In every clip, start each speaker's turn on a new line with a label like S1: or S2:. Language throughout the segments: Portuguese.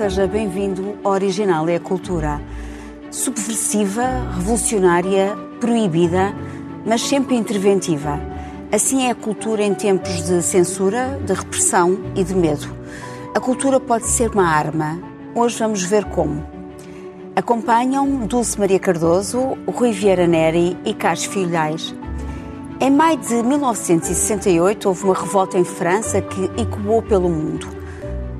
S1: seja bem-vindo ao Original é a Cultura. Subversiva, revolucionária, proibida, mas sempre interventiva. Assim é a cultura em tempos de censura, de repressão e de medo. A cultura pode ser uma arma. Hoje vamos ver como. Acompanham Dulce Maria Cardoso, Rui Vieira Neri e Carlos Filhais. Em maio de 1968, houve uma revolta em França que ecoou pelo mundo.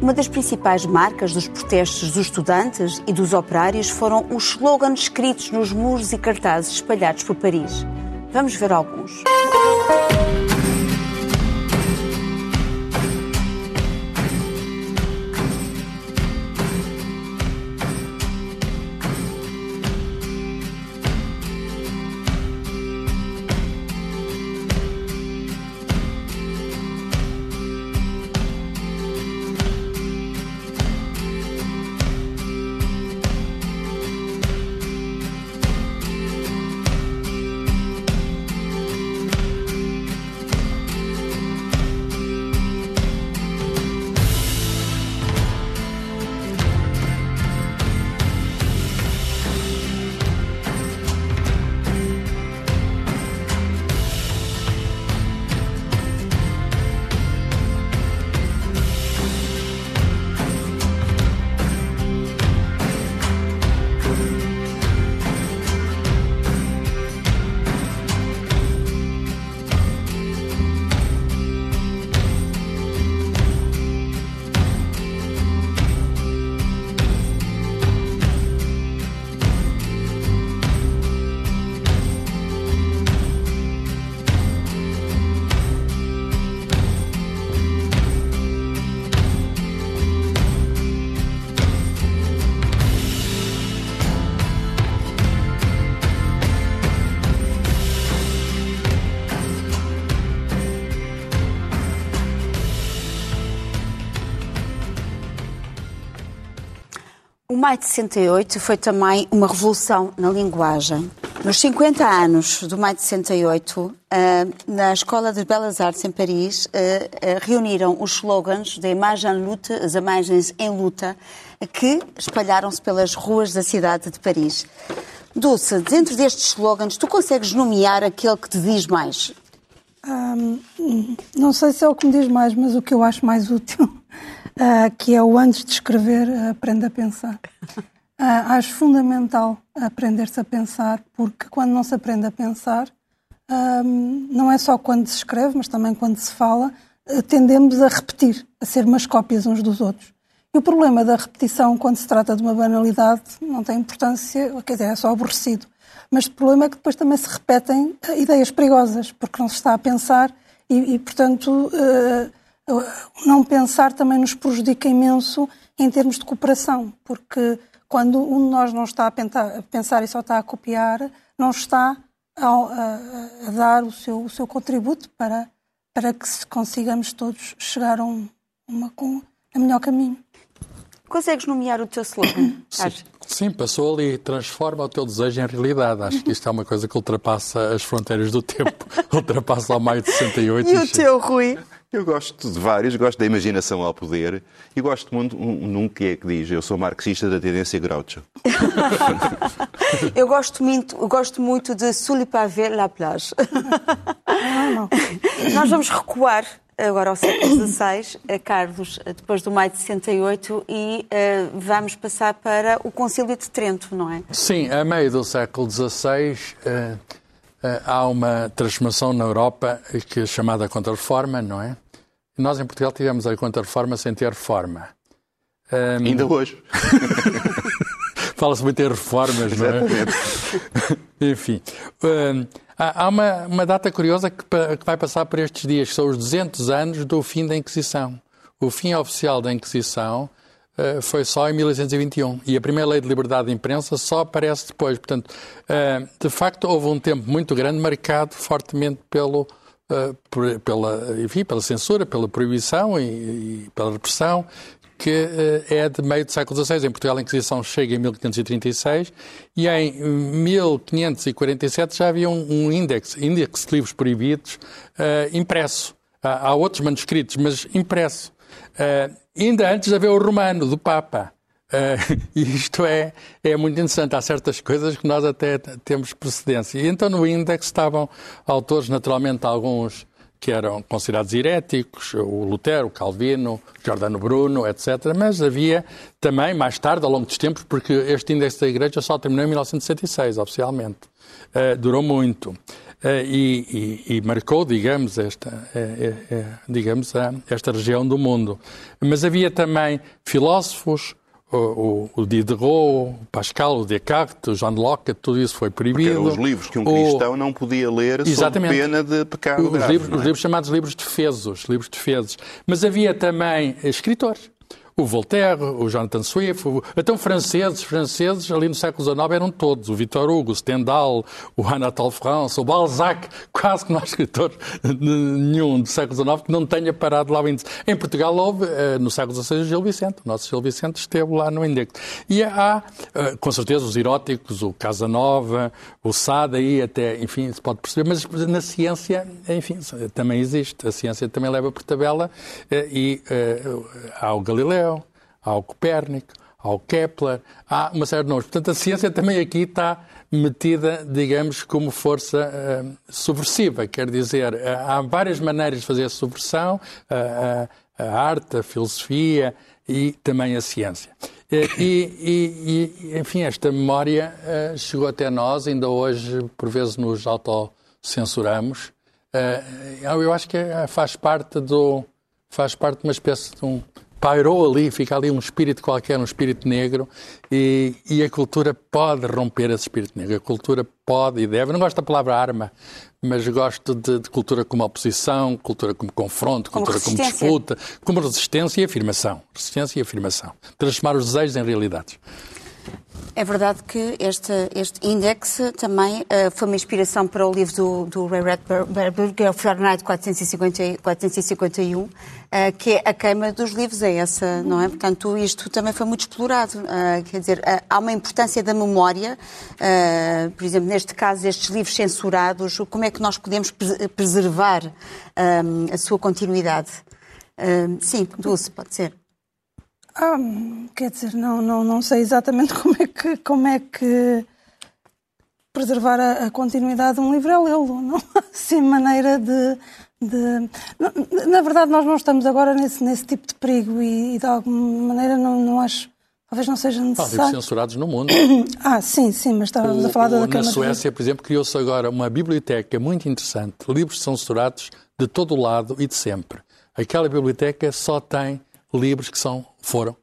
S1: Uma das principais marcas dos protestos dos estudantes e dos operários foram os slogans escritos nos muros e cartazes espalhados por Paris. Vamos ver alguns. Maio de 68 foi também uma revolução na linguagem. Nos 50 anos do maio de 68, eh, na Escola de Belas Artes em Paris, eh, eh, reuniram os slogans da Imagem Luta, as imagens em luta, que espalharam-se pelas ruas da cidade de Paris. Dulce, dentro destes slogans, tu consegues nomear aquele que te diz mais?
S2: não sei se é o que me diz mais, mas o que eu acho mais útil uh, que é o antes de escrever, aprenda a pensar. Uh, acho fundamental aprender-se a pensar, porque quando não se aprende a pensar, não é só quando se escreve, mas também quando se fala, tendemos a repetir, a ser umas cópias uns dos outros. E o problema da repetição, quando se trata de uma banalidade, não tem importância, quer dizer, é só aborrecido. Mas o problema é que depois também se repetem ideias perigosas, porque não se está a pensar e, e portanto, uh, não pensar também nos prejudica imenso em termos de cooperação, porque quando um de nós não está a pensar e só está a copiar, não está a, a, a dar o seu, o seu contributo para, para que consigamos todos chegar a, um, uma, um, a melhor caminho.
S1: Consegues nomear o teu slogan?
S3: Sim, sim, passou ali, transforma o teu desejo em realidade. Acho que isto é uma coisa que ultrapassa as fronteiras do tempo, ultrapassa lá maio de 68.
S1: E, e o teu, Rui?
S4: Eu gosto de vários, gosto da imaginação ao poder e gosto muito um, num que é que diz eu sou marxista da tendência Groucho.
S1: eu gosto muito, gosto muito de Sul Pavé la plage. Nós vamos recuar agora ao século XVI, Carlos, depois do maio de 68, e uh, vamos passar para o Concílio de Trento, não é?
S3: Sim, a meio do século XVI. Uh eh, há uma transformação na Europa que é chamada Contra-Reforma, não é? Nós em Portugal tivemos a Contra-Reforma sem ter reforma.
S4: Um... Ainda hoje.
S3: Fala-se muito em reformas, não é? Enfim. Um, há uma, uma, data curiosa que, que vai passar por estes dias, que são os 200 anos do fim da Inquisição. O fim oficial da Inquisição eh, foi só em 1821 e a primeira lei de liberdade de imprensa só aparece depois. Portanto, eh, de facto, houve um tempo muito grande marcado fortemente pelo, eh, pela, enfim, pela censura, pela proibição e, e pela repressão, que é de meio do século XVI. Em Portugal, a Inquisição chega em 1536 e em 1547 já havia um, índice, índice de livros proibidos impresso. Há outros manuscritos, mas impresso. Uh, ainda antes de haver o romano, do Papa. Uh, isto é, é muito interessante. Há certas coisas que nós até temos precedência. E então no índex estavam autores, naturalmente, alguns que eram considerados heréticos, o Lutero, o Calvino, Giordano Bruno, etc. Mas havia também, mais tarde, ao longo dos tempos, porque este índice da Igreja só terminou em 1966, oficialmente. Uh, durou muito. Uh, e, e, e, marcou, digamos, esta, uh, digamos, esta região do mundo. Mas havia também filósofos, o, o, Diderot, o Pascal, o Descartes, o John Locke, tudo isso foi proibido.
S4: Porque eram os livros que um cristão o... não podia ler Exatamente. sob pena de pecado
S3: os
S4: grave.
S3: Livros, é? Os livros chamados livros defesos, livros defesos. Mas havia também escritores o Voltaire, o Jonathan Swift, o... então franceses, franceses ali no século XIX eram todos, o Victor Hugo, o Stendhal, o Anatole France, o Balzac, quase que não há escritor nenhum do século XIX que não tenha parado lá o índice. Em Portugal houve, eh, no século XVI, o Gil Vicente, o nosso Gil Vicente esteve lá no índice. E há, eh, com certeza, os eróticos, o Casanova, o Sade, aí até, enfim, se pode perceber, mas na ciência, enfim, também existe, a ciência também leva por tabela eh, e há o Galileu, há o Copérnico, há o Kepler, há uma série de nomes. Portanto, a ciência também aqui está metida, digamos, como força uh, subversiva. Quer dizer, uh, há várias maneiras de fazer subversão, uh, a arte, a filosofia e também a ciência. E, e, e enfim, esta memória chegou até nós, ainda hoje, por vezes, nos autocensuramos. eu acho que faz parte do faz parte de uma espécie de um pairou ali, fica ali um espírito qualquer, um espírito negro, e, e, a cultura pode romper esse espírito negro. A cultura pode e deve. Eu não gosto da palavra arma, mas gosto de, de cultura como oposição, cultura como confronto, como cultura como disputa, como resistência e afirmação. Resistência e afirmação. Transformar os desejos em realidades.
S1: É verdade que este, este índex também uh, foi uma inspiração para o livro do, do Ray Bradbury, que é o Fahrenheit 450, 451, uh, que é a queima dos livros, é essa, não é? Portanto, isto também foi muito explorado. Uh, quer dizer, há uma importância da memória, por exemplo, neste caso, estes livros censurados, como é que nós podemos preservar a sua continuidade? sim, Dulce, pode ser.
S2: Ah, quer dizer, não, não, não sei exatamente como é que, como é que preservar a, a continuidade de um livro é lê-lo. Não há assim maneira de. de na, na, verdade, nós não estamos agora nesse, nesse tipo de perigo e, e de alguma maneira não, não acho. Talvez não seja necessário.
S3: Há livros censurados no mundo.
S2: ah, sim, sim, mas estávamos
S3: o,
S2: a falar da
S3: Câmara. Na Suécia, por exemplo, criou-se agora uma biblioteca muito interessante. Livros censurados de todo o lado e de sempre. Aquela biblioteca só tem livros que são, foram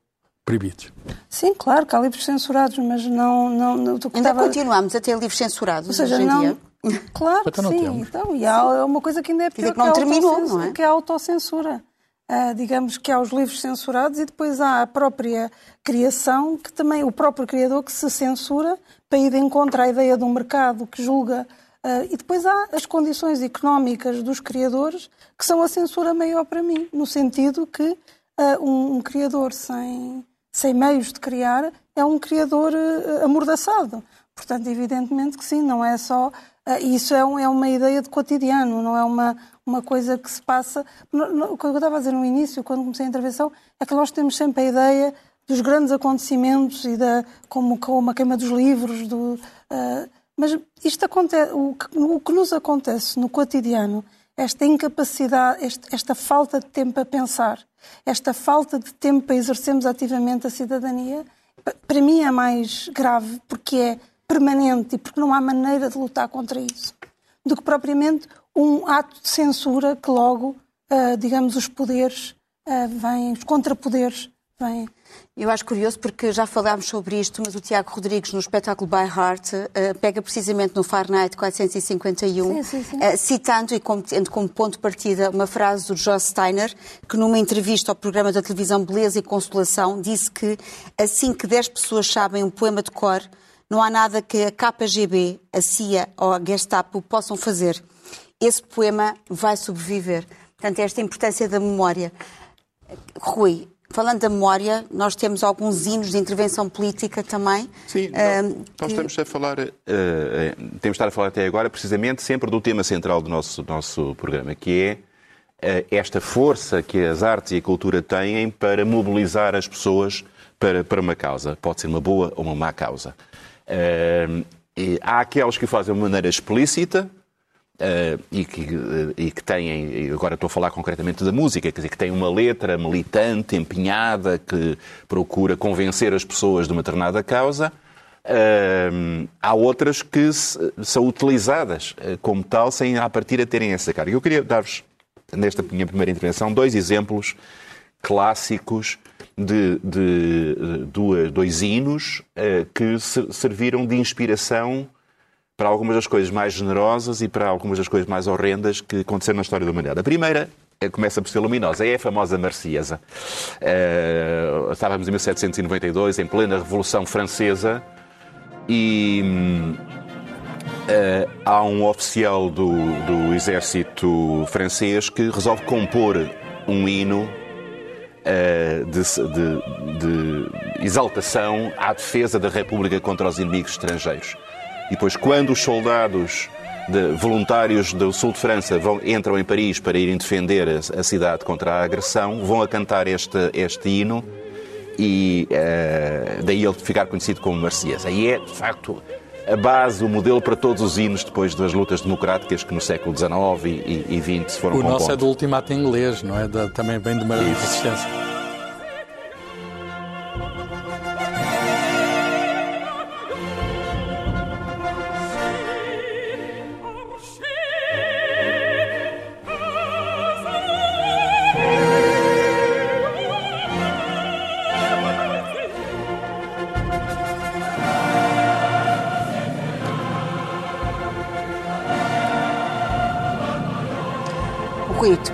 S3: proibidos.
S2: Sim, claro que há livros censurados, mas não... não, não
S1: Ainda estava... continuamos a ter livros censurados Ou seja, hoje em
S2: não...
S1: dia?
S2: Claro que sim. Então, e há uma coisa que ainda é pior, que, não que, terminou, não é? que é a autocensura. Uh, digamos que há os livros censurados e depois há a própria criação, que também o próprio criador que se censura para ir de encontro à ideia de um mercado que julga. Uh, e depois há as condições económicas dos criadores, que são a censura maior para mim, no sentido que uh, um, um, criador sem, sem meios de criar é um criador uh, amordaçado. Portanto, evidentemente que sim, não é só. Uh, isso é, um, é, uma ideia de cotidiano, não é uma, uma coisa que se passa. O que eu estava a dizer no início, quando comecei a intervenção, é que nós temos sempre a ideia dos grandes acontecimentos e da como, como a queima dos livros, do, uh, mas isto acontece, o que, o que nos acontece no cotidiano esta incapacidade, esta falta de tempo a pensar, esta falta de tempo para exercermos ativamente a cidadania, para mim é mais grave porque é permanente e porque não há maneira de lutar contra isso, do que propriamente um ato de censura que logo, uh, digamos, os poderes uh, vêm, os contrapoderes vêm
S1: eu acho curioso porque já falámos sobre isto, mas o Tiago Rodrigues, no espetáculo By Heart, uh, pega precisamente no Fahrenheit 451, sim, sim, sim. Uh, citando e como, tendo como ponto de partida uma frase do Joss Steiner, que numa entrevista ao programa da televisão Beleza e Consolação disse que assim que 10 pessoas sabem um poema de cor, não há nada que a KGB, a CIA ou a Gestapo possam fazer. Esse poema vai sobreviver. Portanto, esta importância da memória. Rui, Falando da memória, nós temos alguns hinos de intervenção política também.
S4: Sim, uh, nós que... estamos a falar, uh, temos estar a falar até agora precisamente sempre do tema central do nosso, nosso programa, que é uh, esta força que as artes e a cultura têm para mobilizar as pessoas para, para uma causa. Pode ser uma boa ou uma má causa. Há aqueles que o fazem de maneira explícita, Uh, e, que, uh, e que têm, agora estou a falar concretamente da música, quer dizer, que tem uma letra militante, empenhada, que procura convencer as pessoas de uma determinada causa. Uh, há outras que se, são utilizadas como tal, sem a partir a terem essa carga. Eu queria dar-vos, nesta minha primeira intervenção, dois exemplos clássicos de, de, de dois hinos que serviram de inspiração para algumas das coisas mais generosas e para algumas das coisas mais horrendas que aconteceram na história da humanidade. A primeira eh, começa por ser luminosa, é a famosa Marciesa. Uh, estávamos em 1792, em plena Revolução Francesa, e uh, há um oficial do, do exército francês que resolve compor um hino de, de, de exaltação à defesa da República contra os inimigos estrangeiros. E depois, quando os soldados de, voluntários do sul de França vão, entram em Paris para irem defender a, a cidade contra a agressão, vão a cantar este, este hino e uh, daí ele ficar conhecido como Marciesa. E é, de facto, a base, o modelo para todos os hinos depois das lutas democráticas que no século XIX e, e, e XX foram
S3: O
S4: compostos.
S3: nosso é do ultimato inglês, não é? Da, também vem de uma resistência.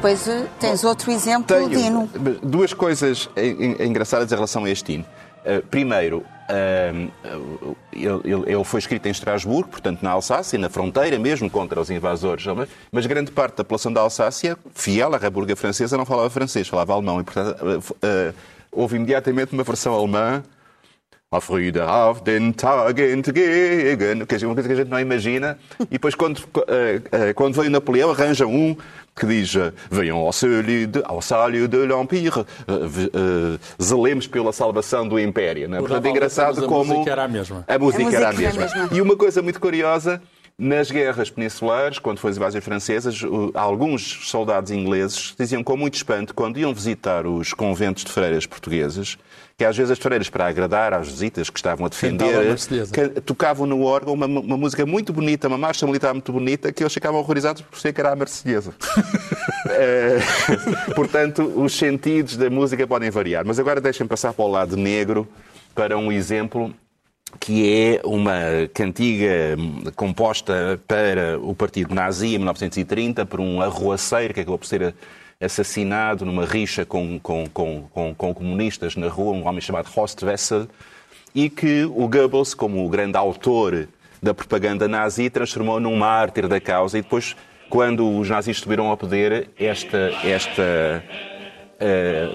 S1: Depois eh, tens outro exemplo
S4: Tenho
S1: de hino.
S4: Duas coisas engraçadas em relação a este hino. Uh, primeiro, uh, ele, ele, foi escrito em Estrasburgo, portanto na Alsácia, na fronteira mesmo contra os invasores, mas grande parte da população da Alsácia, fiel à República Francesa, não falava francês, falava alemão. E, portanto, houve imediatamente uma versão alemã a Früde auf den Tag entgegen, que é uma coisa que a gente não imagina. E depois, quando, quando veio Napoleão, arranja um que diz venham ao sálio de, ao sálio de l'Empire, uh, uh, zelemos pela salvação do Império. Não é? Portanto, é engraçado como...
S3: A música era a mesma.
S4: A música, a música era a mesma. mesma. E uma coisa muito curiosa, nas guerras peninsulares, quando foram as invasões francesas, alguns soldados ingleses diziam com muito espanto, quando iam visitar os conventos de freiras portugueses, que às vezes as freiras, para agradar às visitas que estavam a defender, tocavam no órgão uma, uma, música muito bonita, uma marcha militar muito bonita, que eles ficavam horrorizados por ser que era a Marselhesa. é, portanto, os sentidos da música podem variar. Mas agora deixem passar para o lado negro, para um exemplo que é uma cantiga composta para o partido nazi em 1930 por um arruaceiro que acabou por ser assassinado numa rixa com, com, com, com, com comunistas na rua, um homem chamado Horst Wessel, e que o Goebbels, como o grande autor da propaganda nazi, transformou num mártir da causa. E depois, quando os nazis subiram ao poder, esta, esta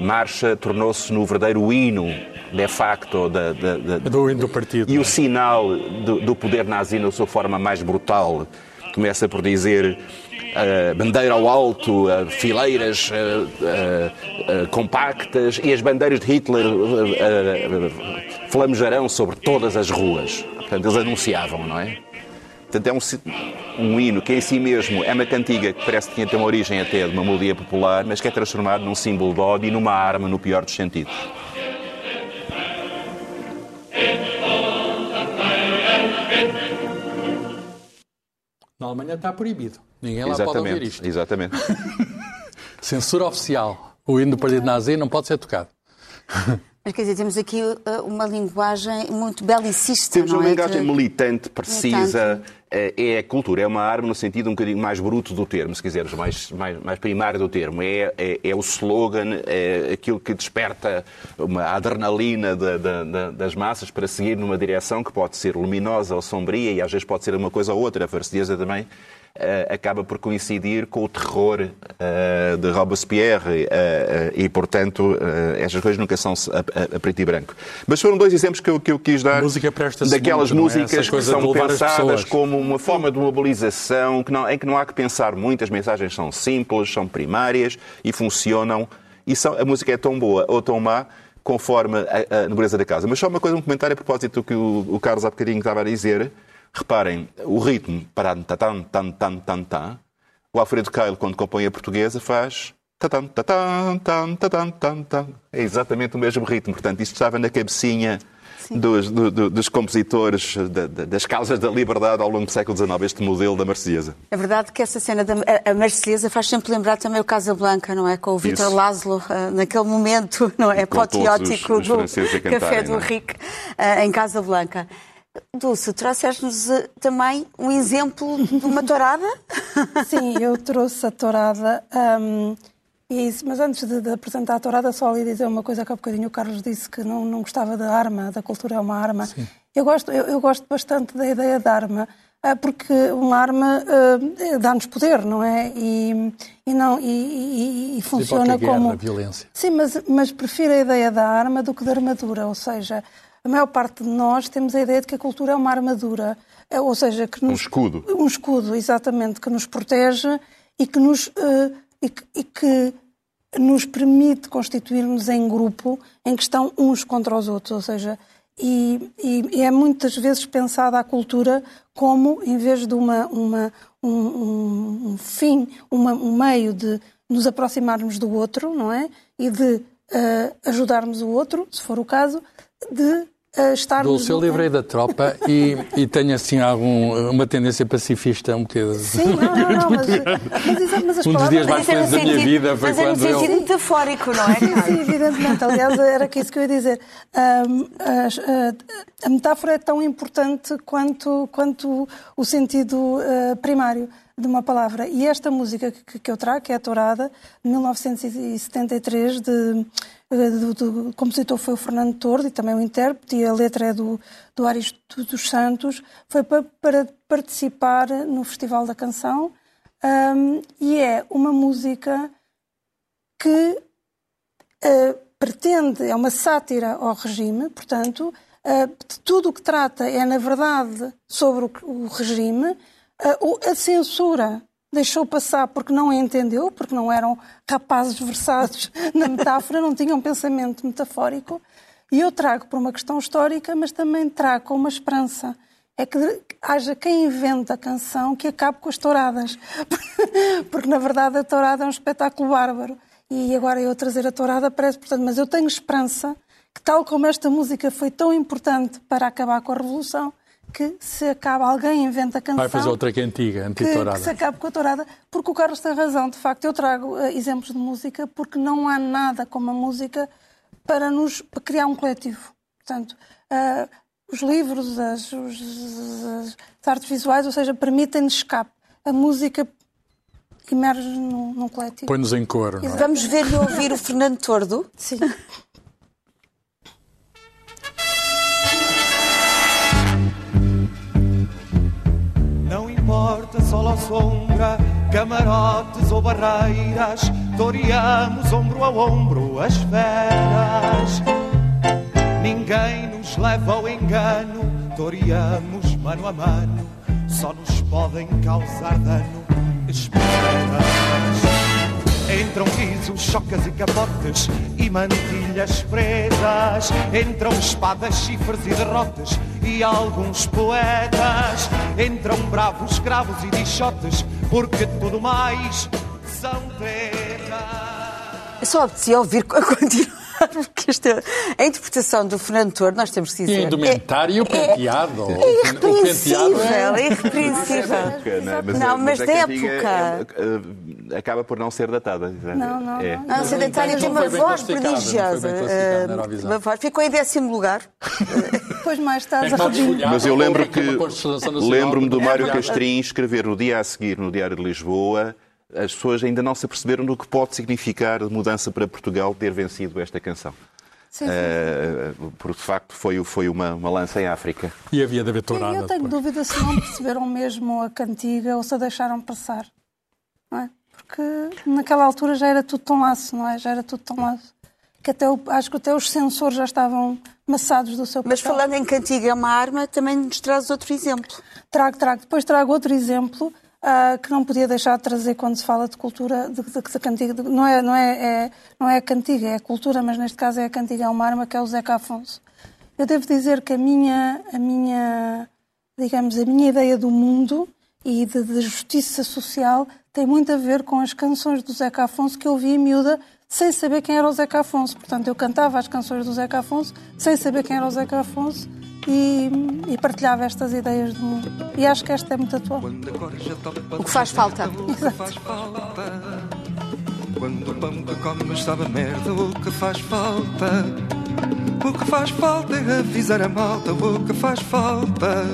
S4: marcha tornou-se no verdadeiro hino de facto da, da, da,
S3: do, do partido.
S4: E o é? sinal do, do poder nazi na sua forma mais brutal. Começa por dizer uh, bandeira ao alto, uh, fileiras uh, compactas e as bandeiras de Hitler flamejarão sobre todas as ruas. Portanto, eles anunciavam, não é? Portanto, é um, um hino que em si mesmo é uma cantiga que parece que tinha uma origem até de uma melodia popular, mas que é transformado num símbolo de ódio e numa arma no pior dos sentidos.
S3: Na Alemanha está proibido. Ninguém lá exatamente, pode ouvir isto.
S4: Exatamente.
S3: Censura oficial. O hino do Partido Nazi não pode ser tocado.
S1: Mas quer dizer, temos aqui uh, uma linguagem muito belicista.
S4: Temos
S1: uma
S4: é? linguagem militante, precisa. Uh, é a cultura, é uma arma no sentido um bocadinho mais bruto do termo, se quisermos, mais, mais, mais primário do termo. É, é, é o slogan, é aquilo que desperta uma adrenalina de, de, de, das massas para seguir numa direção que pode ser luminosa ou sombria e às vezes pode ser uma coisa ou outra. A Farcedeza também acaba por coincidir com o terror uh, de Robespierre uh, e, portanto, estas coisas nunca são a, a, preto e branco. Mas foram dois exemplos que eu, que eu quis dar daquelas muito, é? músicas é? que são pensadas como uma forma de mobilização que não, em que não há que pensar muito, as mensagens são simples, são primárias e funcionam. E são, a música é tão boa ou tão má conforme a, a nobreza da casa. Mas só uma coisa, um comentário a propósito do que o, o Carlos há bocadinho estava a dizer. Reparem, o ritmo, tan tan tan tan tan tan, o Alfredo Keil, quando compõe a portuguesa, faz tan, tan, tan. É exatamente o mesmo ritmo. Portanto, isto estava na cabecinha dos, do, do, dos compositores da, das causas da liberdade ao longo do século XIX, este modelo da Marselhesa.
S1: É verdade que essa cena da a Marselhesa faz sempre lembrar também o Casablanca, não é? Com o Vítor Laszlo, uh, naquele momento, não é? Apoteótico do Café do é? Rick, uh, em Casablanca. Dulce, trouxeste-nos uh, também um exemplo de uma tourada?
S2: Sim, eu trouxe a tourada. Um, isso, mas antes de, de, apresentar a tourada, só ali dizer uma coisa que há bocadinho o Carlos disse que não, não gostava da arma, da cultura é uma arma. Sim. Eu gosto, eu, eu, gosto bastante da ideia da arma, ah, porque uma arma uh, dá-nos poder, não é? E, e não, e, e, e funciona guerra, como.
S3: violência.
S2: Sim, mas, mas prefiro a ideia da arma do que da armadura, ou seja, a maior parte de nós temos a ideia de que a cultura é uma armadura, eh, ou seja, que nos,
S4: um escudo.
S2: Um escudo, exatamente, que nos protege e que nos. Uh, e que, e que nos permite constituir-nos em grupo em que estão uns contra os outros, ou seja, e, e, é muitas vezes pensada a cultura como, em vez de uma, uma um, um, um, fim, uma, um meio de nos aproximarmos do outro, não é? E de uh, ajudarmos o outro, se for o caso, de estarmos...
S3: Dulce, eu livrei da tropa e, e tenho assim algum, uma tendência pacifista um bocadinho.
S2: Sim, não, não, não mas, mas, mas as
S3: Um dos dias mais felizes da minha vida foi
S1: mas
S3: quando
S1: é no sentido
S3: eu...
S1: metafórico, não é?
S2: Sim, sim, evidentemente. Aliás, era isso que eu ia dizer. Um, a, a, metáfora é tão importante quanto, quanto o sentido uh, primário de uma palavra. E esta música que, que eu trago, que é a Tourada, de 1973, de do, do, compositor foi o Fernando Tordo e também o intérprete, e a letra é do, do Aristo dos Santos, foi para, para participar no Festival da Canção um, e é uma música que uh, pretende, é uma sátira ao regime, portanto, uh, tudo o que trata é, na verdade, sobre o, o regime, uh, a censura deixou passar porque não entendeu, porque não eram rapazes versados na metáfora, não tinham pensamento metafórico. E eu trago por uma questão histórica, mas também trago uma esperança. É que haja quem inventa a canção que acabe com as touradas. Porque, na verdade, a tourada é um espetáculo bárbaro. E agora eu trazer a tourada parece, portanto, mas eu tenho esperança que, tal como esta música foi tão importante para acabar com a Revolução, que se acaba, alguém inventa a canção.
S3: Vai fazer outra que é antiga,
S2: anti-tourada. Que, que se acabe com a tourada, porque o Carlos tem razão. De facto, eu trago uh, exemplos de música porque não há nada como a música para nos para criar um coletivo. Portanto, uh, os livros, as, os, as, artes visuais, ou seja, permitem-nos escape. A música emerge num, num coletivo.
S3: Põe-nos em cor. É?
S1: Vamos ver e ouvir o Fernando Tordo.
S2: Sim.
S5: sol ou sombra, camarotes ou barreiras, toreamos ombro a ombro as feras. Ninguém nos leva ao engano, toreamos mano a mano, só nos podem causar dano. Esperas. Entram risos, chocas e capotes e mantilhas presas. Entram espadas, chifres e derrotas e alguns poetas. Entram bravos, escravos e dichotes, porque tudo mais são terras.
S1: Só apetecia ouvir a continuar. porque esta, a interpretação do Fernando Torre, nós temos que dizer...
S3: E a indumentária e o penteado.
S1: É, é irrepreensível, é irrepreensível. Não, mas da época...
S4: acaba por não ser datada.
S2: Não, não. É. Não,
S1: a sedentária tem uma voz prodigiosa. Uma voz. Ficou em décimo lugar.
S2: Depois mais tarde a
S4: Mas eu lembro que... Lembro-me do Mário Castrinho escrever no dia a seguir, no Diário de Lisboa as pessoas ainda não se aperceberam do que pode significar de mudança para Portugal ter vencido esta canção. Sim, sim. Uh, porque de facto foi, foi uma, uma lança em África.
S3: E havia de haver tourada.
S2: Eu tenho depois. dúvida se não perceberam mesmo a cantiga ou se a deixaram passar. Não é? Porque naquela altura já era tudo tão laço, não é? Já era tudo tão laço. Que até o, acho que até os sensores já estavam maçados do seu papel.
S1: Mas falando em cantiga é uma arma, também nos traz outro exemplo.
S2: Trago, trago. Depois trago outro exemplo uh, que não podia deixar de trazer quando se fala de cultura, de, de, de cantiga. De, não, é, não, é, é, não é a cantiga, é a cultura, mas neste caso é a cantiga, é uma arma, que é o Zeca Afonso. Eu devo dizer que a minha, a minha digamos, a minha ideia do mundo e de, de, justiça social tem muito a ver com as canções do Zeca Afonso que eu ouvi miúda sem saber quem era o Zeca Afonso. Portanto, eu cantava as canções do Zeca Afonso sem saber quem era o Zeca Afonso e, e, partilhava estas ideias do mundo. E acho que esta é muito atual.
S1: O que faz falta.
S2: Exato.
S5: Quando o pão que comes sabe merda, o que faz falta? O que faz falta é avisar a malta, o que faz falta?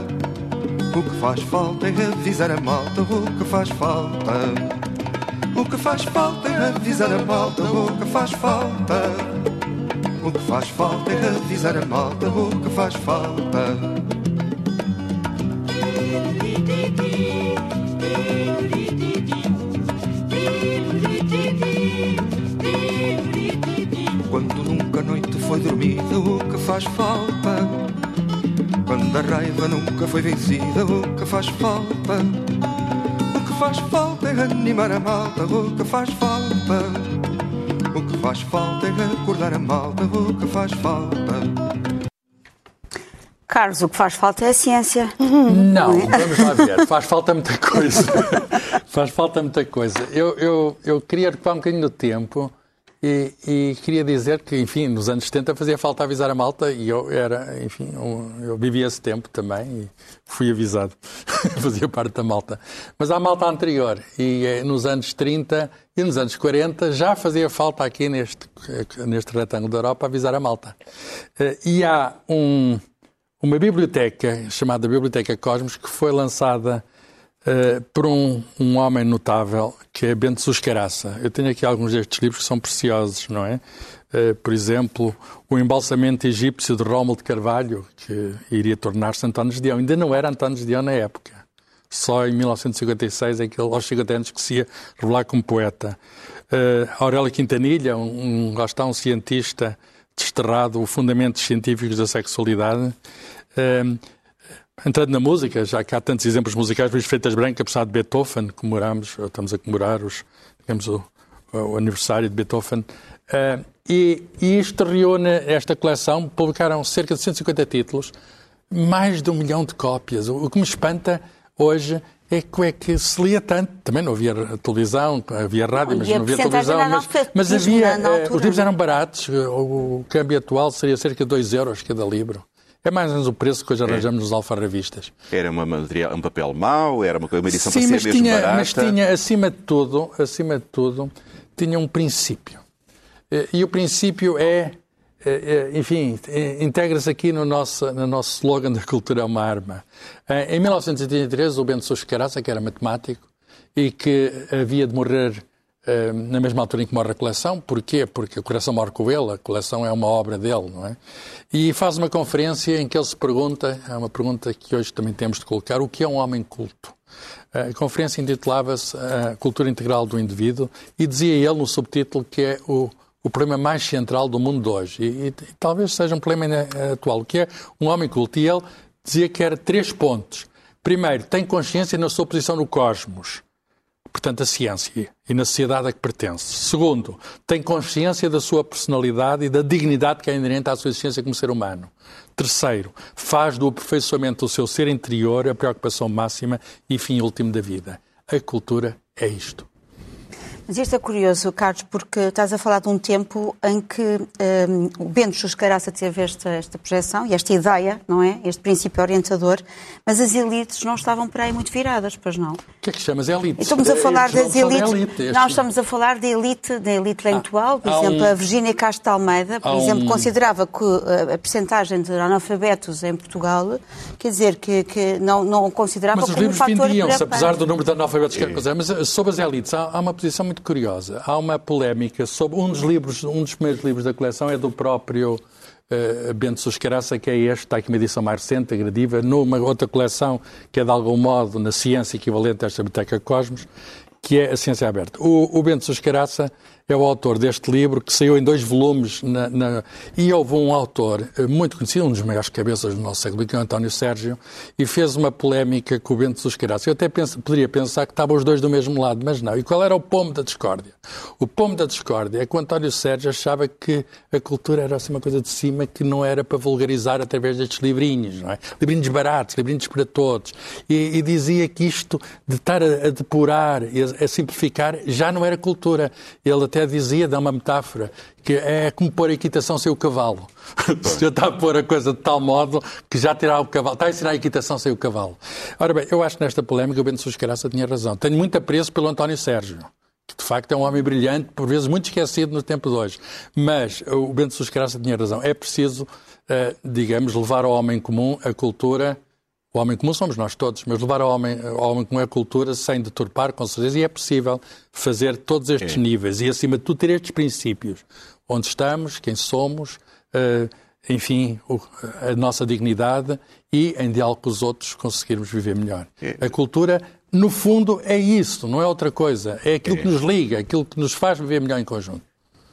S5: O que faz falta é avisar a malta, o que faz falta? O que faz falta é avisar a malta, o que faz falta? O que faz falta é avisar a malta, o que faz falta? Quando nunca a noite foi dormida, o que faz falta? Quando a raiva nunca foi vencida, o que faz falta? O que faz falta é animar a malta, o que faz falta? O que faz falta é acordar a malta, o que faz falta?
S1: Carlos, o que faz falta é a ciência.
S3: Não, vamos lá ver. Faz falta muita coisa. faz falta muita coisa. Eu, eu, eu queria recuar um bocadinho no tempo e, e, queria dizer que, enfim, nos anos 70 fazia falta avisar a malta e eu era, enfim, eu vivi esse tempo também e fui avisado. fazia parte da malta. Mas há malta anterior e eh, nos anos 30 e nos anos 40 já fazia falta aqui neste, neste retângulo da Europa avisar a malta. Eh, e há um uma biblioteca chamada Biblioteca Cosmos que foi lançada uh, por um, um, homem notável que é Bento Suscaraça. Eu tenho aqui alguns destes livros que são preciosos, não é? Uh, por exemplo, o embalsamento egípcio de Rómulo de Carvalho, que iria tornar-se António de Dião. Ainda não era António de Dião na época. Só em 1956 é que ele, aos 50 anos, que se ia revelar como poeta. Uh, Aurélio Quintanilha, um, um, um cientista desterrado, o Fundamentos Científicos da Sexualidade. Um, entrando na música, já que há tantos exemplos musicais, Luís Freitas Branca, apesar de Beethoven, comemoramos, estamos a comemorar os, digamos, o, o aniversário de Beethoven. Uh, e, e isto reúne esta coleção, publicaram cerca de 150 títulos, mais de um milhão de cópias. O, o que me espanta hoje é que, é que se lia tanto. Também não havia televisão, havia rádio, mas não havia televisão. Mas, mas havia. Uh, os livros eram baratos, o, o câmbio atual seria cerca de 2 euros cada livro. É mais ou menos o preço que hoje arranjamos é. nos alfarrabistas.
S4: Era uma material, um papel mau, era uma, uma edição
S3: Sim,
S4: para ser
S3: tinha,
S4: mesmo barata.
S3: mas tinha, acima de tudo, acima de tudo, tinha um princípio. E o princípio é, enfim, integra-se aqui no nosso, no nosso slogan da cultura é uma arma. Em 1983, o Bento Sousa Caraça, que era matemático e que havia de morrer na mesma altura em que morre a coleção. Porquê? Porque a coleção morre com ele, a coleção é uma obra dele, não é? E faz uma conferência em que ele se pergunta, é uma pergunta que hoje também temos de colocar, o que é um homem culto? A conferência intitulava-se A Cultura Integral do Indivíduo e dizia ele no subtítulo que é o, o problema mais central do mundo de hoje. E, e, talvez seja um problema atual, o que é um homem culto. E ele dizia que era três pontos. Primeiro, tem consciência na sua posição no cosmos portanto, a ciência e na sociedade a que pertence. Segundo, tem consciência da sua personalidade e da dignidade que é inerente à sua existência como ser humano. Terceiro, faz do aperfeiçoamento do seu ser interior a preocupação máxima e fim último da vida. A cultura é isto.
S1: Mas isto é curioso, Carlos, porque estás a falar de um tempo em que um, o Bento Suscaraça teve esta, esta projeção e esta ideia, não é? Este princípio orientador, mas as elites não estavam por aí muito viradas, pois não? O
S3: que é que chamas elites?
S1: Estamos a falar das elites. Elite, não, estamos a falar da elite, da elite intelectual, por exemplo, um... a Virgínia Castro Almeida, por exemplo, um... considerava que uh, a percentagem de analfabetos em Portugal, quer dizer, que, que não, não considerava
S3: mas
S1: como um fator... Mas
S3: os livros vendiam-se, apesar do número de analfabetos que é. mas sobre as elites há, há uma posição muito muito curiosa. Há uma polémica sobre um dos livros, um dos primeiros livros da coleção é do próprio uh, Bento Suscaraça, que é este, está aqui uma edição mais recente, agrediva, numa outra coleção que é de algum modo na ciência equivalente a esta Biblioteca Cosmos, que é a ciência aberta. O, o Bento Suscaraça é o autor deste livro, que saiu em dois volumes, na, na, e houve um autor eh, muito conhecido, um dos maiores cabeças do nosso século, que é o António Sérgio, e fez uma polémica com o Bento Suscaraça. Eu até penso, poderia pensar que estavam os dois do mesmo lado, mas não. E qual era o pomo da discórdia? O pomo da discórdia é que o António Sérgio achava que a cultura era assim uma coisa de cima que não era para vulgarizar através destes livrinhos, não é? Livrinhos baratos, livrinhos para todos. E, e dizia que isto de estar a, a depurar e a, a simplificar já não era cultura. Ele até dizia, dá uma metáfora, que é como pôr a equitação sem o cavalo. o senhor está a pôr a coisa de tal modo que já tirar o cavalo, está a ensinar a equitação sem o cavalo. Ora bem, eu acho que nesta polémica o Bento Suscaraça tinha razão. Tenho muito apreço pelo António Sérgio que de facto é um homem brilhante, por vezes muito esquecido no tempo de hoje. Mas o Bento Suscaraça tinha razão. É preciso, eh, digamos, levar ao homem comum a cultura o homem comum somos nós todos, mas levar ao homem, ao homem comum a cultura sem deturpar, com certeza, e é possível fazer todos estes é. níveis e, acima de tudo, ter estes princípios. Onde estamos, quem somos, uh, enfim, o, a nossa dignidade e, em diálogo com os outros, conseguirmos viver melhor. É. A cultura, no fundo, é isso, não é outra coisa. É aquilo é. que nos liga, aquilo que nos faz viver melhor em conjunto.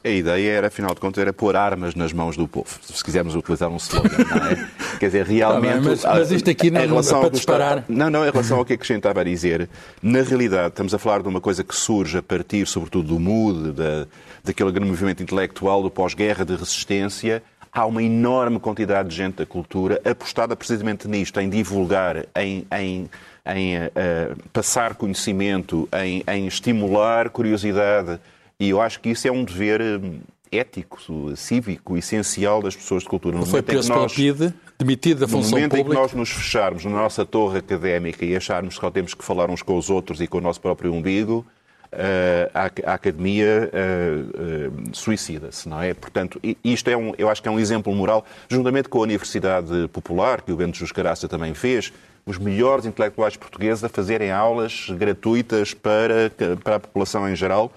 S4: A ideia era, afinal de contas, era pôr armas nas mãos do povo, se quisermos utilizar um slogan, não é? Quer dizer, realmente... Tá
S3: mas, mas, isto aqui não, é para disparar...
S4: Não, não, em relação ao que a gente estava a dizer, na realidade estamos a falar de uma coisa que surge a partir, sobretudo, do MUD, da, daquele grande movimento intelectual do pós-guerra de resistência, há uma enorme quantidade de gente da cultura apostada precisamente nisto, em divulgar, em, em, em uh, passar conhecimento, em, em, estimular curiosidade e eu acho que isso é um dever hum, ético, cívico, essencial das pessoas de cultura.
S3: No Foi preso pela PIDE, demitido da função pública.
S4: No momento pública. em que nós nos fecharmos na nossa torre académica e acharmos que só temos que falar uns com os outros e com o nosso próprio umbigo, uh, a, academia uh, uh, suicida-se, não é? Portanto, isto é um, eu acho que é um exemplo moral, juntamente com a Universidade Popular, que o Bento Juscaraça também fez, os melhores intelectuais portugueses a fazerem aulas gratuitas para, para a população em geral,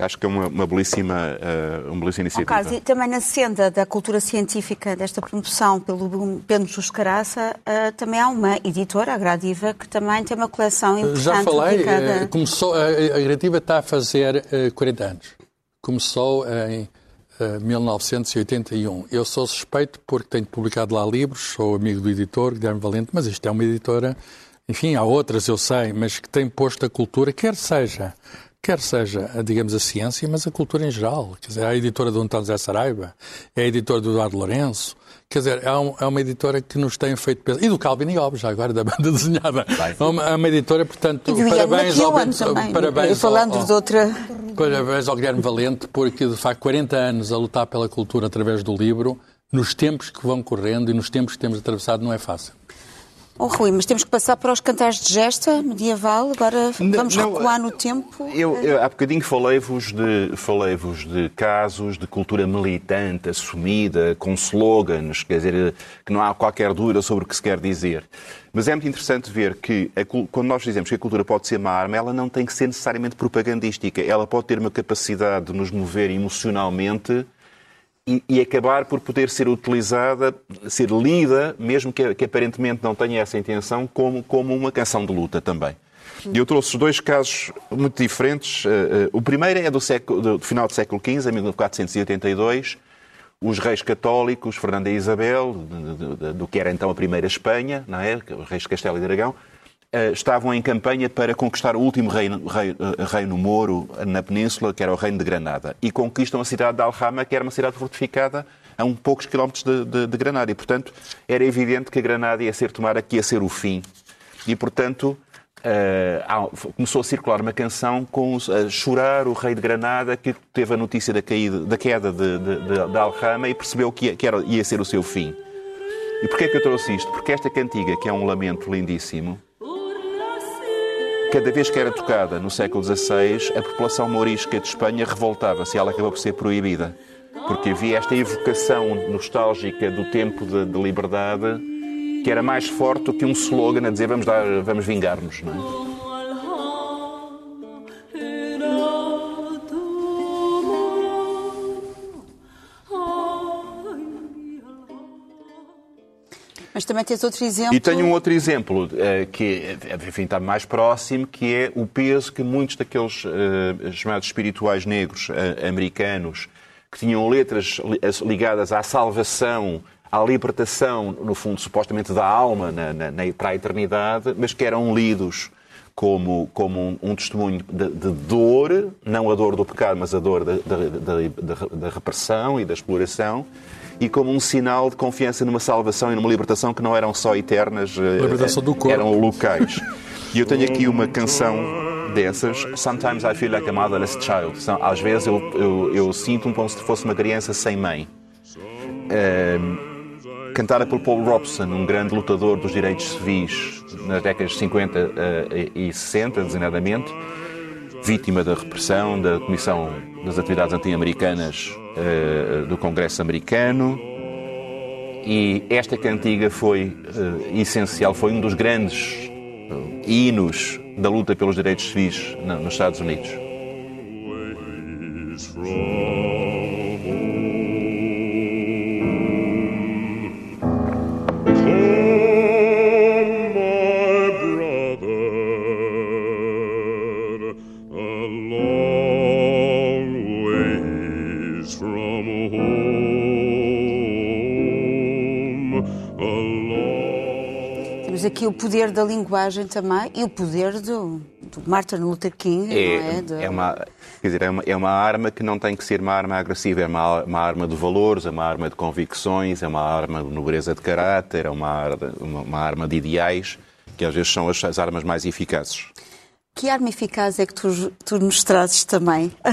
S4: Acho que é uma, uma belíssima, uh, uma belíssima iniciativa.
S1: caso, e também na senda da cultura científica, desta promoção pelo Pedro Juscaraça, uh, também há uma editora, a Gradiva, que também tem uma coleção importante.
S3: Já falei, dedicada... começou, a, a Gradiva está a fazer uh, 40 anos. Começou em 1981. Eu sou suspeito porque tenho publicado lá livros, sou amigo do editor, Guilherme Valente, mas isto é uma editora, enfim, há outras, eu sei, mas que tem posto a cultura, quer seja quer seja, digamos, a ciência, mas a cultura em geral. Quer dizer, é a editora do António Zé Saraiva, é a editora do Eduardo Lourenço, Quer dizer, é, um, é, uma editora que nos tem feito pensar. E do Calvin e Hobbes, já agora, da banda desenhada. É uma, é uma editora, portanto, parabéns ao,
S1: também. parabéns falando ao, de outra...
S3: Parabéns ao Guilherme Valente, porque, de facto, 40 anos a lutar pela cultura através do livro, nos tempos que vão correndo e nos tempos que temos atravessado, não é fácil.
S1: Oh, Rui, mas temos que passar para os cantares de gesta medieval, agora vamos não, recuar no tempo.
S4: Eu, eu há bocadinho falei-vos de, falei de casos de cultura militante, assumida, com slogans, quer dizer, que não há qualquer dúvida sobre o que se quer dizer. Mas é muito interessante ver que, a, quando nós dizemos que a cultura pode ser uma arma, ela não tem que ser necessariamente propagandística. Ela pode ter uma capacidade de nos mover emocionalmente e, e, acabar por poder ser utilizada, ser lida, mesmo que, que, aparentemente não tenha essa intenção, como, como uma canção de luta também. E eu trouxe dois casos muito diferentes. Uh, uh, o primeiro é do, século, do, final do século XV, em 1482. Os reis católicos, Fernando e Isabel, do, que era então a primeira Espanha, não é? os reis de Castelo e Dragão, eh, estavam em campanha para conquistar o último reino, reino, eh, reino moro na península, que era o reino de Granada. E conquistam a cidade de Alhama, que era uma cidade fortificada a um poucos quilómetros de, de, de Granada. E, portanto, era evidente que a Granada ia ser tomada, que ia ser o fim. E, portanto, Uh, começou a circular uma canção com a chorar o rei de Granada que teve a notícia da, caída, da queda de, de, de, de Alhama e percebeu que, ia, que era, ia ser o seu fim. E porquê é que eu trouxe isto? Porque esta cantiga, que é um lamento lindíssimo, Cada vez que era tocada no século XVI, a população mourisca de Espanha revoltava-se e ela acabou por ser proibida. Porque havia esta evocação nostálgica do tempo de, de liberdade que era mais forte do que um slogan a dizer vamos, dar, vamos vingar-nos. Não é?
S1: Mas também tens outro exemplo.
S4: E tenho um outro exemplo uh, que enfim, está mais próximo, que é o peso que muitos daqueles uh, chamados espirituais negros americanos, que tinham letras ligadas à salvação, à libertação, no fundo, supostamente da alma na, na, na, para a eternidade, mas que eram lidos como, como um, um testemunho de, de, dor, não a dor do pecado, mas a dor da, da, da, da repressão e da exploração, e como um sinal de confiança numa salvação e numa libertação que não eram só eternas,
S3: eh, libertação do corpo.
S4: eram locais. E eu tenho aqui uma canção dessas, Sometimes I Feel Like a Motherless Child. Às vezes eu, eu, eu sinto-me como se fosse uma criança sem mãe. Uh, cantada por Paul Robson, um grande lutador dos direitos civis nas décadas de 50 uh, e 60, designadamente, vítima da repressão da Comissão das Atividades Anti-Americanas uh, do Congresso Americano. E esta cantiga foi uh, essencial, foi um dos grandes uh, hinos da luta pelos direitos civis nos Estados Unidos.
S1: Aqui o poder da linguagem também e o poder do, do Martin Luther King. É, é? De...
S4: é, uma, quer dizer, é, uma, é uma arma que não tem que ser uma arma agressiva, é uma, uma arma de valores, é uma arma de convicções, é uma arma de nobreza de caráter, é uma, uma, uma arma de ideais, que às vezes são as, as armas mais eficazes.
S1: Que arma eficaz é que tu, tu nos trazes também? Ah,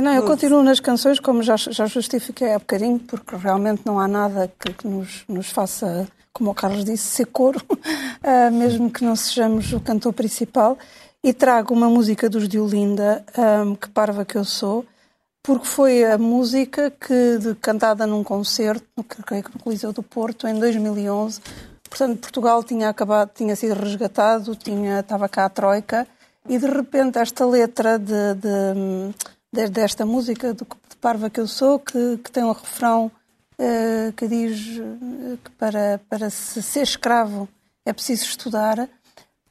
S2: não, eu continuo nas canções, como já, já justifiquei há bocadinho, porque realmente não há nada que, que nos, nos faça como o Carlos disse, ser coro, uh, mesmo que não sejamos o cantor principal. E trago uma música dos Diolinda, um, Que Parva Que Eu Sou, porque foi a música que, de, cantada num concerto, no, creio que no Coliseu do Porto, em 2011. Portanto, Portugal tinha acabado, tinha sido resgatado, tinha, estava cá a Troika, e de repente esta letra de, de, de desta música, de, de Parva Que Eu Sou, que, que tem um refrão que diz eh, que para, para se ser escravo é preciso estudar,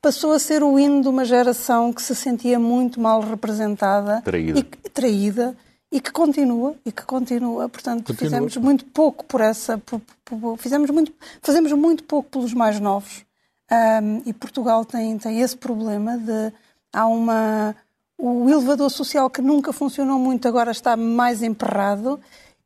S2: passou a ser o hino de uma geração que se sentia muito mal representada
S4: traída.
S2: e, traída, e que continua e que continua. Portanto, continua. fizemos muito pouco por essa, por, por, fizemos muito, fazemos muito pouco pelos mais novos. Um, e Portugal tem, tem esse problema de há uma o elevador social que nunca funcionou muito agora está mais emperrado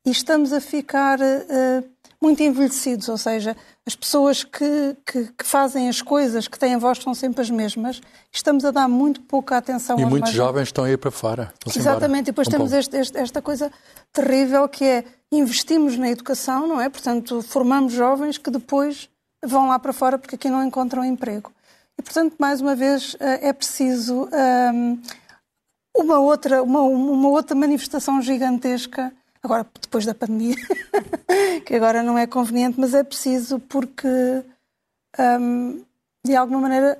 S2: e estamos a ficar uh, muito envelhecidos, ou seja, as pessoas que, que, que, fazem as coisas, que têm a voz, são sempre as mesmas. Estamos a dar muito pouca atenção
S3: e
S2: aos
S3: muitos jovens estão a ir para fora.
S2: Exatamente, e depois um temos este, este, esta coisa terrível que é investimos na educação, não é? Portanto, formamos jovens que depois vão lá para fora porque aqui não encontram emprego. E, portanto, mais uma vez, eh, é preciso um, uma, outra, uma, uma outra manifestação gigantesca Agora, depois da pandemia, que agora não é conveniente, mas é preciso porque, hum, de alguma maneira,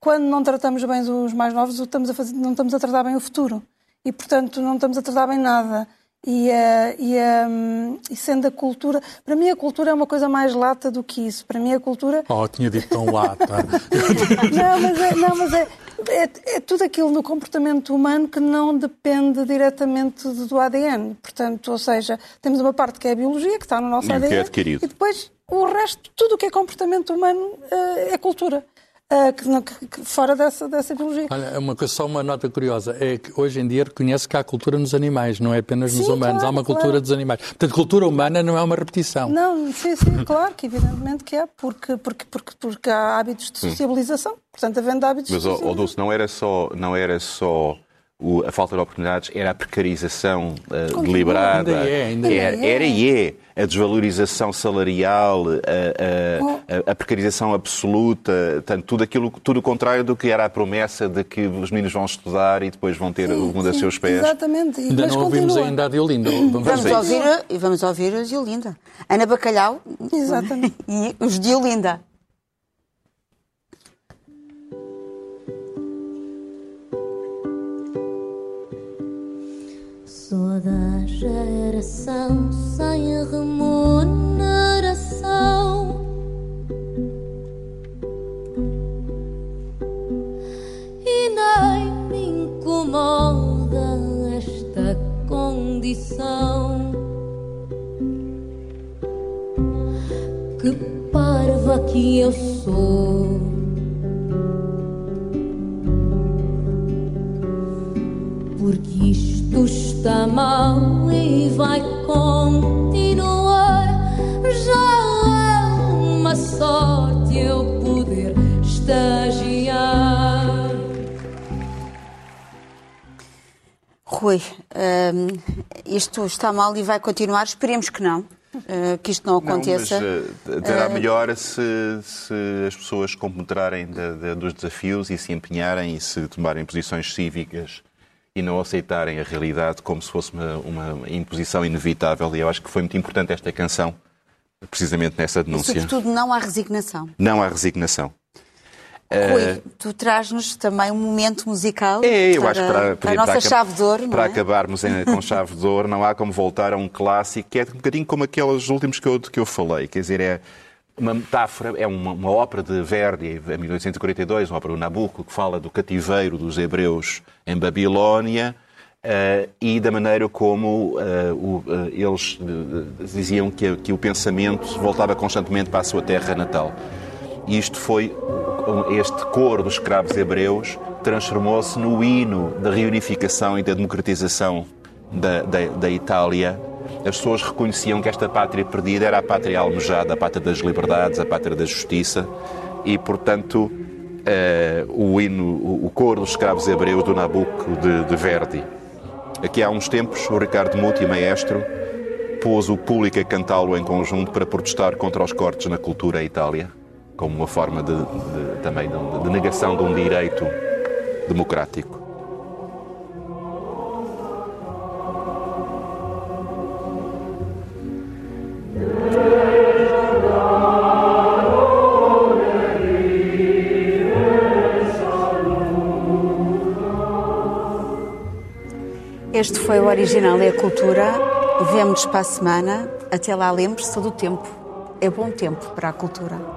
S2: quando não tratamos bem os mais novos, estamos fazer, não estamos a tratar bem o futuro. E, portanto, não estamos a tratar bem nada. E, uh, e, um, e, sendo a cultura. Para mim, a cultura é uma coisa mais lata do que isso. Para mim, a cultura.
S3: Oh, tinha dito tão lata.
S2: não, mas, é, não, mas é, é, é, tudo aquilo no comportamento humano que não depende diretamente do ADN. Portanto, ou seja, temos uma parte que é a biologia, que está no nosso ADN.
S4: Que é adquirido.
S2: E depois o resto, tudo o que é comportamento humano uh, é cultura. Que, que, fora dessa, dessa biologia.
S3: Olha, é uma coisa, só uma nota curiosa, é que hoje em dia reconhece que há cultura nos animais, não é apenas nos
S2: sim,
S3: humanos,
S2: claro,
S3: há uma cultura
S2: claro.
S3: dos animais. Portanto, cultura humana não é uma repetição.
S2: Não, sim, sim, claro que evidentemente que é, porque, porque, porque, porque há hábitos de sociabilização, portanto, havendo hábitos
S4: Mas,
S2: de sociabilização.
S4: Mas, Dulce, não era só, não era só o, a falta de oportunidades, era a precarização uh, deliberada.
S3: Ainda é, ainda
S4: era,
S3: é.
S4: era e é a desvalorização salarial, a, a, a, a, precarização absoluta, tanto tudo aquilo, tudo o contrário do que era a promessa de que os meninos vão estudar e depois vão ter sim, o mundo a seus pés.
S2: Exatamente.
S3: Ainda
S2: Mas
S3: não ouvimos
S2: continua.
S3: ainda a Diolinda.
S1: Vamos, vamos ouvir, a, vamos ouvir a Diolinda. Ana Bacalhau
S2: Exatamente.
S1: e os Diolinda.
S6: Toda geração sem remuneração e nem me incomoda esta condição que parva que eu sou. Porque isto está mal e vai continuar. Já é uma sorte eu poder estagiar.
S1: Rui, hum, isto está mal e vai continuar. Esperemos que não, uh, que isto não aconteça.
S4: Não, mas, uh, terá melhor se, se, as pessoas compenetrarem de, de, dos desafios e se empenharem e se tomarem posições cívicas e não aceitarem a realidade como se fosse uma, uma imposição inevitável. E eu acho que foi muito importante esta canção, precisamente nessa denúncia.
S1: E, sobretudo, não há resignação.
S4: Não há resignação.
S1: Rui, tu traz-nos também um momento musical
S4: é, eu
S1: para,
S4: acho para,
S1: para a nossa
S4: para,
S1: chave de ouro.
S4: Para
S1: é?
S4: acabarmos em, com chave de ouro, não há como voltar a um clássico que é um bocadinho como aqueles últimos que eu, que eu falei. Quer dizer, é uma metáfora, é uma, uma ópera de Verdi, em 1842, uma ópera do Nabucco, que fala do cativeiro dos hebreus em Babilónia. Uh, e da maneira como uh, o, uh, eles diziam que, que o pensamento voltava constantemente para a sua terra natal. E isto foi, este coro dos escravos hebreus transformou-se no hino da reunificação e da democratização da, da, da, Itália. As pessoas reconheciam que esta pátria perdida era a pátria almejada, a pátria das liberdades, a pátria da justiça, e, portanto, uh, o hino, o, coro dos escravos hebreus do Nabucco de, de Verdi. Aqui há uns tempos, o Ricardo Muti, maestro, pôs o público a cantá-lo em conjunto para protestar contra os cortes na cultura Itália como uma forma de, de, também de, de negação de um direito democrático.
S1: Este foi o Original é a Cultura. Vemo-nos para a semana. Até lá, lembre-se, todo o tempo é bom tempo para a cultura.